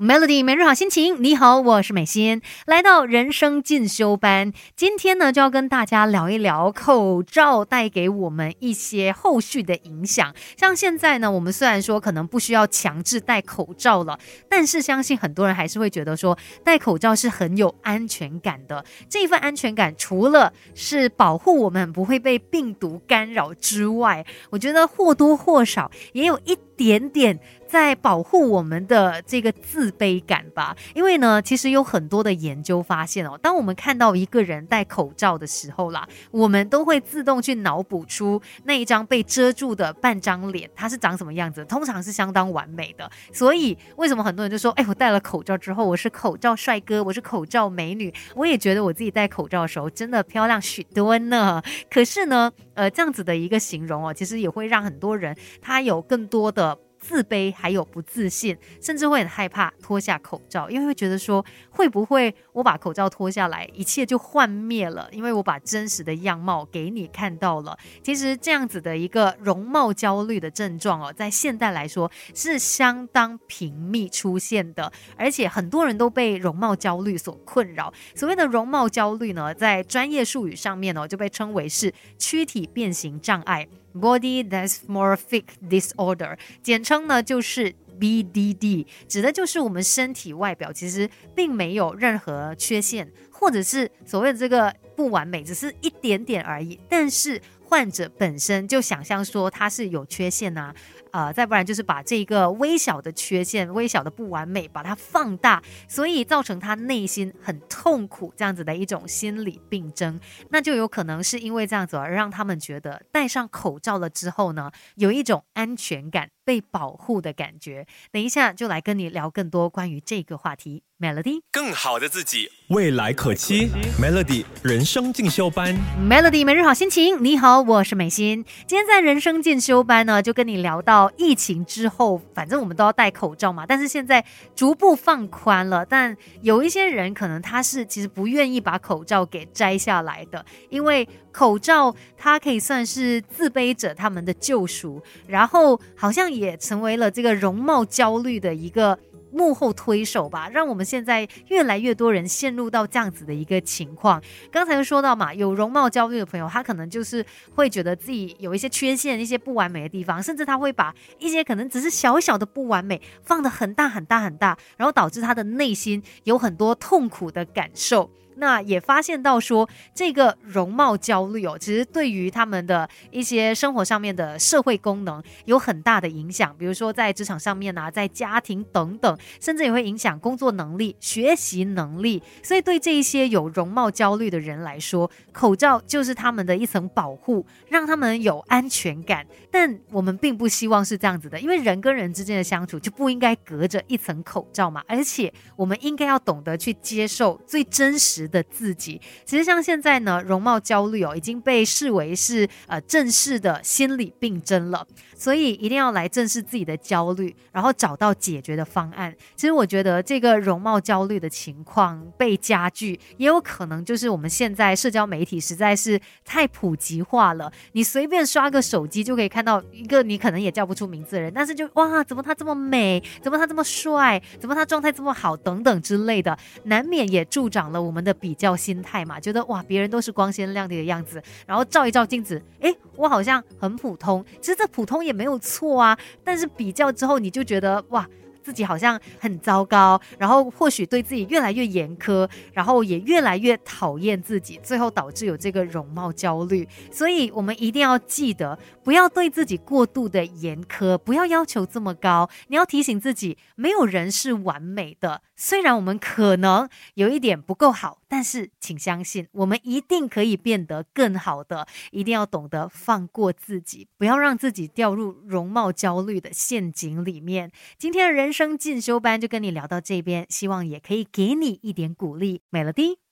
Melody 每日好心情，你好，我是美心，来到人生进修班，今天呢就要跟大家聊一聊口罩带给我们一些后续的影响。像现在呢，我们虽然说可能不需要强制戴口罩了，但是相信很多人还是会觉得说戴口罩是很有安全感的。这一份安全感，除了是保护我们不会被病毒干扰之外，我觉得或多或少也有一点点。在保护我们的这个自卑感吧，因为呢，其实有很多的研究发现哦，当我们看到一个人戴口罩的时候啦，我们都会自动去脑补出那一张被遮住的半张脸，它是长什么样子，通常是相当完美的。所以为什么很多人就说，哎，我戴了口罩之后，我是口罩帅哥，我是口罩美女？我也觉得我自己戴口罩的时候真的漂亮许多呢。可是呢，呃，这样子的一个形容哦，其实也会让很多人他有更多的。自卑，还有不自信，甚至会很害怕脱下口罩，因为会觉得说会不会我把口罩脱下来，一切就幻灭了？因为我把真实的样貌给你看到了。其实这样子的一个容貌焦虑的症状哦，在现代来说是相当频密出现的，而且很多人都被容貌焦虑所困扰。所谓的容貌焦虑呢，在专业术语上面呢，就被称为是躯体变形障碍。Body dysmorphic disorder，简称呢就是 BDD，指的就是我们身体外表其实并没有任何缺陷，或者是所谓的这个不完美，只是一点点而已，但是患者本身就想象说他是有缺陷呐。呃，再不然就是把这个微小的缺陷、微小的不完美，把它放大，所以造成他内心很痛苦，这样子的一种心理病症，那就有可能是因为这样子而让他们觉得戴上口罩了之后呢，有一种安全感、被保护的感觉。等一下就来跟你聊更多关于这个话题。Melody，更好的自己，未来可期。Melody 人生进修班，Melody 每日好心情。你好，我是美心。今天在人生进修班呢，就跟你聊到疫情之后，反正我们都要戴口罩嘛。但是现在逐步放宽了，但有一些人可能他是其实不愿意把口罩给摘下来的，因为口罩它可以算是自卑者他们的救赎，然后好像也成为了这个容貌焦虑的一个。幕后推手吧，让我们现在越来越多人陷入到这样子的一个情况。刚才说到嘛，有容貌焦虑的朋友，他可能就是会觉得自己有一些缺陷、一些不完美的地方，甚至他会把一些可能只是小小的不完美放得很大很大很大，然后导致他的内心有很多痛苦的感受。那也发现到说，这个容貌焦虑哦，其实对于他们的一些生活上面的社会功能有很大的影响，比如说在职场上面啊，在家庭等等，甚至也会影响工作能力、学习能力。所以对这一些有容貌焦虑的人来说，口罩就是他们的一层保护，让他们有安全感。但我们并不希望是这样子的，因为人跟人之间的相处就不应该隔着一层口罩嘛，而且我们应该要懂得去接受最真实。的自己，其实像现在呢，容貌焦虑哦已经被视为是呃正式的心理病症了，所以一定要来正视自己的焦虑，然后找到解决的方案。其实我觉得这个容貌焦虑的情况被加剧，也有可能就是我们现在社交媒体实在是太普及化了，你随便刷个手机就可以看到一个你可能也叫不出名字的人，但是就哇，怎么他这么美，怎么他这么帅，怎么他状态这么好等等之类的，难免也助长了我们的。比较心态嘛，觉得哇，别人都是光鲜亮丽的样子，然后照一照镜子，诶，我好像很普通。其实这普通也没有错啊，但是比较之后，你就觉得哇。自己好像很糟糕，然后或许对自己越来越严苛，然后也越来越讨厌自己，最后导致有这个容貌焦虑。所以，我们一定要记得，不要对自己过度的严苛，不要要求这么高。你要提醒自己，没有人是完美的。虽然我们可能有一点不够好，但是请相信，我们一定可以变得更好的。一定要懂得放过自己，不要让自己掉入容貌焦虑的陷阱里面。今天的人。生进修班就跟你聊到这边，希望也可以给你一点鼓励。美乐蒂。